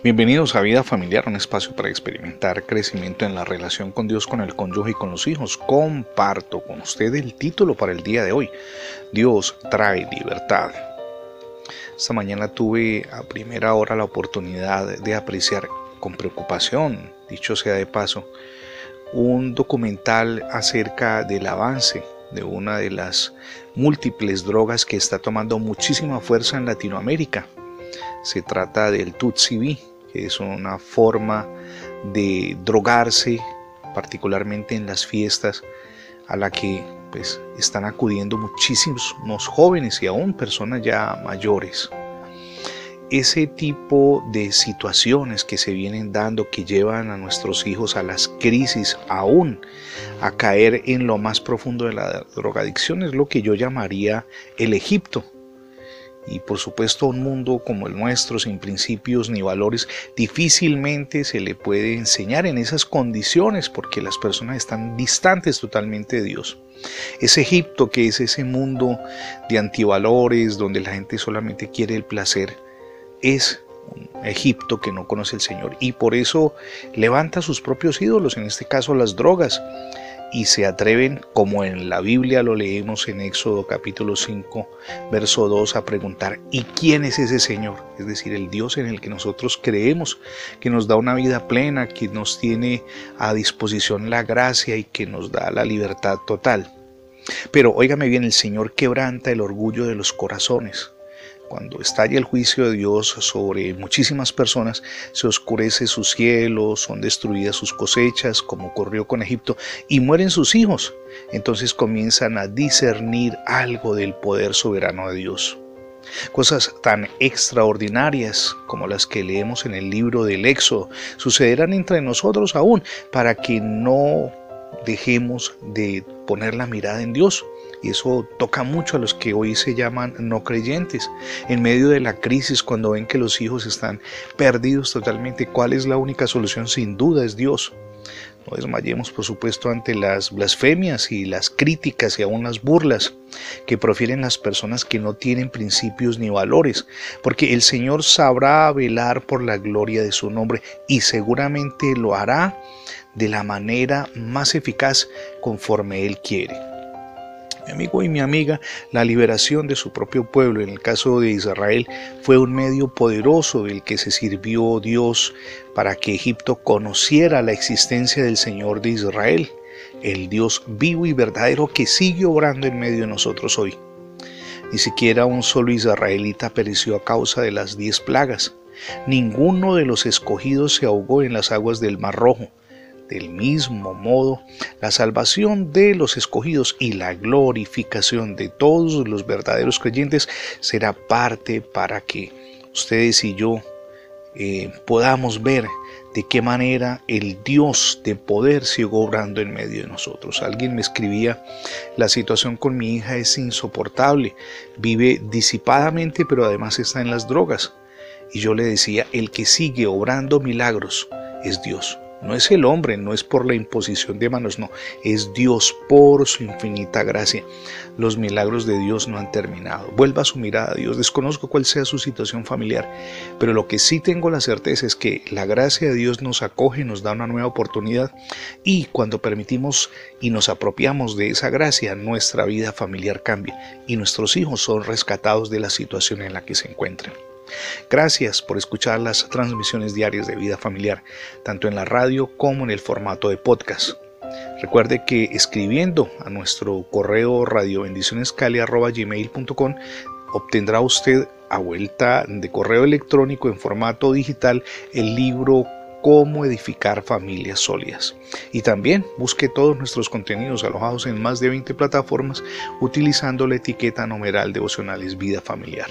Bienvenidos a Vida Familiar, un espacio para experimentar crecimiento en la relación con Dios, con el cónyuge y con los hijos. Comparto con usted el título para el día de hoy. Dios trae libertad. Esta mañana tuve a primera hora la oportunidad de apreciar con preocupación, dicho sea de paso, un documental acerca del avance de una de las múltiples drogas que está tomando muchísima fuerza en Latinoamérica. Se trata del Tutsi que es una forma de drogarse, particularmente en las fiestas, a la que pues, están acudiendo muchísimos jóvenes y aún personas ya mayores. Ese tipo de situaciones que se vienen dando que llevan a nuestros hijos a las crisis, aún a caer en lo más profundo de la drogadicción, es lo que yo llamaría el Egipto y por supuesto un mundo como el nuestro, sin principios ni valores, difícilmente se le puede enseñar en esas condiciones porque las personas están distantes totalmente de Dios. Es Egipto que es ese mundo de antivalores donde la gente solamente quiere el placer, es un Egipto que no conoce el Señor y por eso levanta sus propios ídolos, en este caso las drogas y se atreven, como en la Biblia lo leemos en Éxodo capítulo 5, verso 2, a preguntar, ¿y quién es ese Señor? Es decir, el Dios en el que nosotros creemos, que nos da una vida plena, que nos tiene a disposición la gracia y que nos da la libertad total. Pero óigame bien, el Señor quebranta el orgullo de los corazones. Cuando estalla el juicio de Dios sobre muchísimas personas, se oscurece su cielo, son destruidas sus cosechas, como ocurrió con Egipto, y mueren sus hijos. Entonces comienzan a discernir algo del poder soberano de Dios. Cosas tan extraordinarias como las que leemos en el libro del Éxodo sucederán entre nosotros aún para que no dejemos de poner la mirada en Dios. Y eso toca mucho a los que hoy se llaman no creyentes. En medio de la crisis, cuando ven que los hijos están perdidos totalmente, ¿cuál es la única solución? Sin duda es Dios. No desmayemos, por supuesto, ante las blasfemias y las críticas y aún las burlas que profieren las personas que no tienen principios ni valores, porque el Señor sabrá velar por la gloria de su nombre y seguramente lo hará de la manera más eficaz conforme Él quiere. Mi amigo y mi amiga, la liberación de su propio pueblo, en el caso de Israel, fue un medio poderoso del que se sirvió Dios para que Egipto conociera la existencia del Señor de Israel, el Dios vivo y verdadero que sigue obrando en medio de nosotros hoy. Ni siquiera un solo israelita pereció a causa de las diez plagas. Ninguno de los escogidos se ahogó en las aguas del Mar Rojo. Del mismo modo, la salvación de los escogidos y la glorificación de todos los verdaderos creyentes será parte para que ustedes y yo eh, podamos ver de qué manera el Dios de poder sigue obrando en medio de nosotros. Alguien me escribía, la situación con mi hija es insoportable, vive disipadamente pero además está en las drogas. Y yo le decía, el que sigue obrando milagros es Dios. No es el hombre, no es por la imposición de manos, no, es Dios por su infinita gracia. Los milagros de Dios no han terminado. Vuelva su mirada a Dios. Desconozco cuál sea su situación familiar, pero lo que sí tengo la certeza es que la gracia de Dios nos acoge, nos da una nueva oportunidad y cuando permitimos y nos apropiamos de esa gracia, nuestra vida familiar cambia y nuestros hijos son rescatados de la situación en la que se encuentran. Gracias por escuchar las transmisiones diarias de vida familiar, tanto en la radio como en el formato de podcast. Recuerde que escribiendo a nuestro correo radiobendicionescali.gmail.com obtendrá usted a vuelta de correo electrónico en formato digital el libro Cómo edificar familias sólidas. Y también busque todos nuestros contenidos alojados en más de 20 plataformas utilizando la etiqueta numeral devocionales Vida Familiar.